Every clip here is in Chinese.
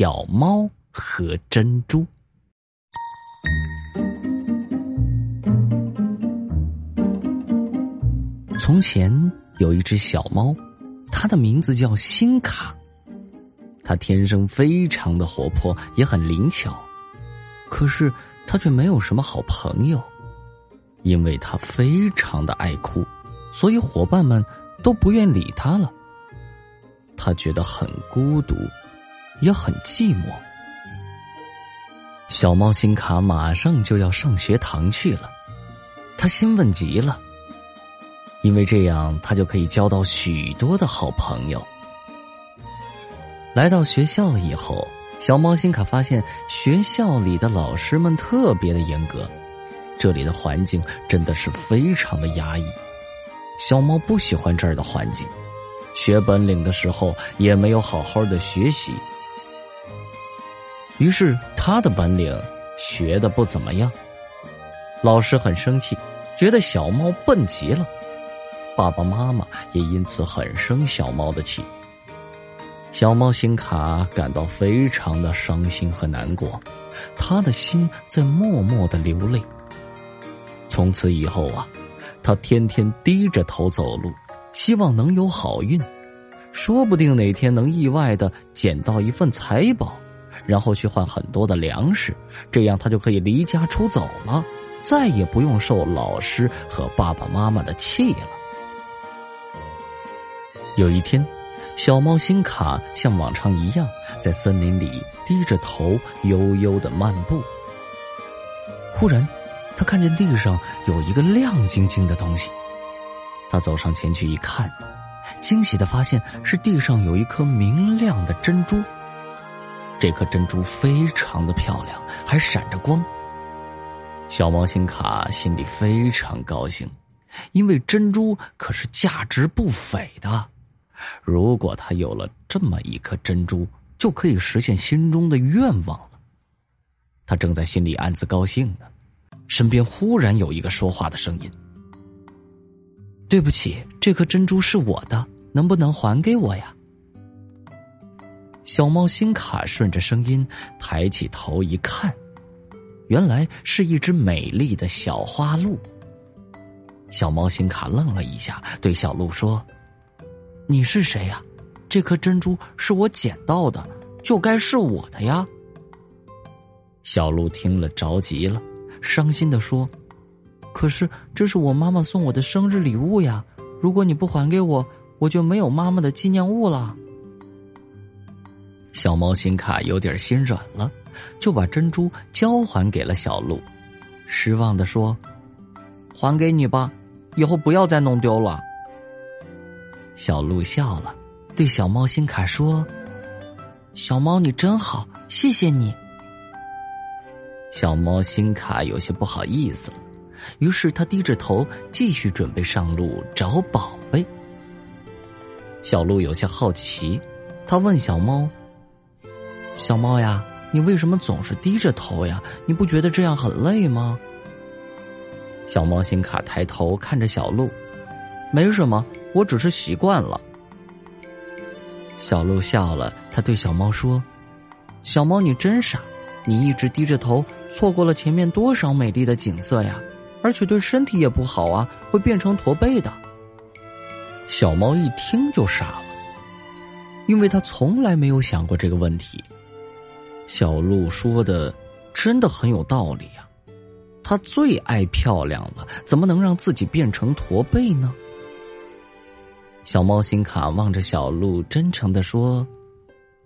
小猫和珍珠。从前有一只小猫，它的名字叫辛卡。它天生非常的活泼，也很灵巧，可是它却没有什么好朋友，因为它非常的爱哭，所以伙伴们都不愿理它了。它觉得很孤独，也很寂寞。小猫新卡马上就要上学堂去了，他兴奋极了。因为这样，他就可以交到许多的好朋友。来到学校以后，小猫新卡发现学校里的老师们特别的严格，这里的环境真的是非常的压抑。小猫不喜欢这儿的环境，学本领的时候也没有好好的学习，于是他的本领学的不怎么样。老师很生气，觉得小猫笨极了。爸爸妈妈也因此很生小猫的气，小猫辛卡感到非常的伤心和难过，他的心在默默的流泪。从此以后啊，他天天低着头走路，希望能有好运，说不定哪天能意外的捡到一份财宝，然后去换很多的粮食，这样他就可以离家出走了，再也不用受老师和爸爸妈妈的气了。有一天，小猫辛卡像往常一样在森林里低着头悠悠的漫步。忽然，他看见地上有一个亮晶晶的东西。他走上前去一看，惊喜的发现是地上有一颗明亮的珍珠。这颗珍珠非常的漂亮，还闪着光。小猫辛卡心里非常高兴，因为珍珠可是价值不菲的。如果他有了这么一颗珍珠，就可以实现心中的愿望了。他正在心里暗自高兴呢，身边忽然有一个说话的声音：“对不起，这颗珍珠是我的，能不能还给我呀？”小猫辛卡顺着声音抬起头一看，原来是一只美丽的小花鹿。小猫辛卡愣了一下，对小鹿说。你是谁呀？这颗珍珠是我捡到的，就该是我的呀。小鹿听了着急了，伤心的说：“可是这是我妈妈送我的生日礼物呀！如果你不还给我，我就没有妈妈的纪念物了。”小猫心卡有点心软了，就把珍珠交还给了小鹿，失望的说：“还给你吧，以后不要再弄丢了。”小鹿笑了，对小猫心卡说：“小猫，你真好，谢谢你。”小猫心卡有些不好意思，于是他低着头继续准备上路找宝贝。小鹿有些好奇，他问小猫：“小猫呀，你为什么总是低着头呀？你不觉得这样很累吗？”小猫辛卡抬头看着小鹿：“没什么。”我只是习惯了。小鹿笑了，他对小猫说：“小猫，你真傻，你一直低着头，错过了前面多少美丽的景色呀！而且对身体也不好啊，会变成驼背的。”小猫一听就傻了，因为他从来没有想过这个问题。小鹿说的真的很有道理呀，他最爱漂亮了，怎么能让自己变成驼背呢？小猫辛卡望着小鹿，真诚的说：“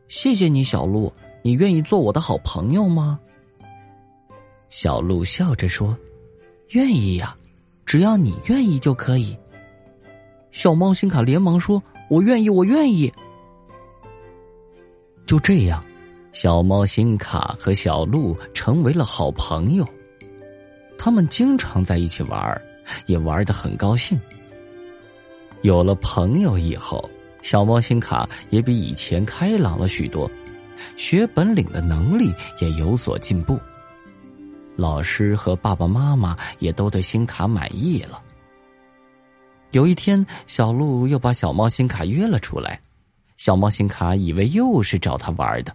谢谢你，小鹿，你愿意做我的好朋友吗？”小鹿笑着说：“愿意呀，只要你愿意就可以。”小猫辛卡连忙说：“我愿意，我愿意。”就这样，小猫辛卡和小鹿成为了好朋友，他们经常在一起玩，也玩得很高兴。有了朋友以后，小猫辛卡也比以前开朗了许多，学本领的能力也有所进步。老师和爸爸妈妈也都对辛卡满意了。有一天，小鹿又把小猫辛卡约了出来，小猫辛卡以为又是找他玩的，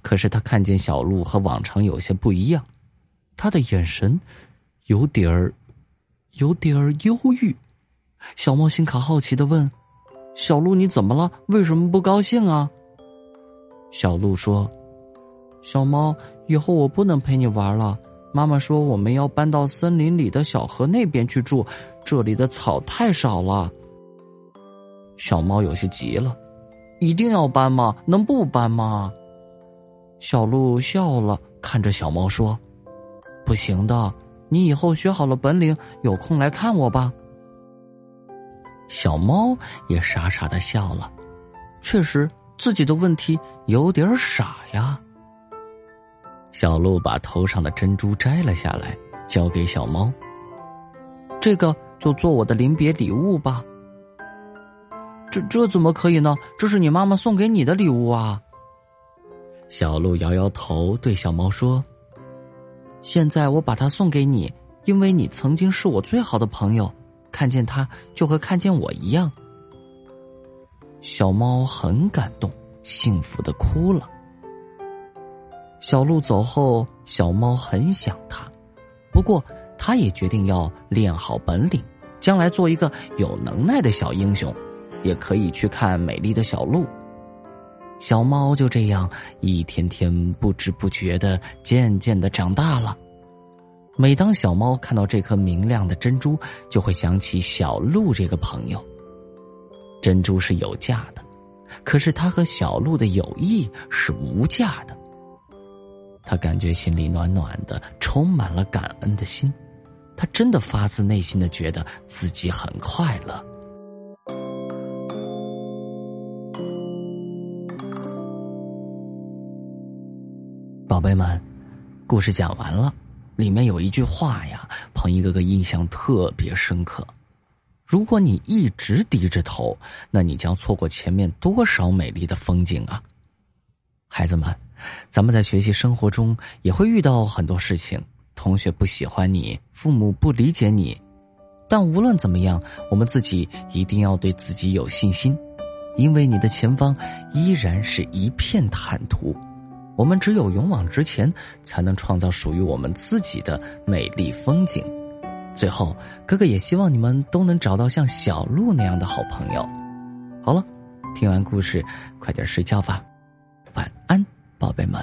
可是他看见小鹿和往常有些不一样，他的眼神有点儿，有点儿忧郁。小猫心卡好奇的问：“小鹿，你怎么了？为什么不高兴啊？”小鹿说：“小猫，以后我不能陪你玩了。妈妈说我们要搬到森林里的小河那边去住，这里的草太少了。”小猫有些急了：“一定要搬吗？能不搬吗？”小鹿笑了，看着小猫说：“不行的，你以后学好了本领，有空来看我吧。”小猫也傻傻的笑了，确实自己的问题有点傻呀。小鹿把头上的珍珠摘了下来，交给小猫：“这个就做我的临别礼物吧。”“这这怎么可以呢？这是你妈妈送给你的礼物啊！”小鹿摇摇头，对小猫说：“现在我把它送给你，因为你曾经是我最好的朋友，看见它就和看见我一样。”小猫很感动，幸福的哭了。小鹿走后，小猫很想它，不过它也决定要练好本领，将来做一个有能耐的小英雄，也可以去看美丽的小鹿。小猫就这样一天天不知不觉的渐渐的长大了。每当小猫看到这颗明亮的珍珠，就会想起小鹿这个朋友。珍珠是有价的，可是它和小鹿的友谊是无价的。他感觉心里暖暖的，充满了感恩的心。他真的发自内心的觉得自己很快乐。宝贝们，故事讲完了。里面有一句话呀，鹏一哥哥印象特别深刻。如果你一直低着头，那你将错过前面多少美丽的风景啊！孩子们，咱们在学习生活中也会遇到很多事情，同学不喜欢你，父母不理解你，但无论怎么样，我们自己一定要对自己有信心，因为你的前方依然是一片坦途。我们只有勇往直前，才能创造属于我们自己的美丽风景。最后，哥哥也希望你们都能找到像小鹿那样的好朋友。好了，听完故事，快点睡觉吧，晚安。宝贝们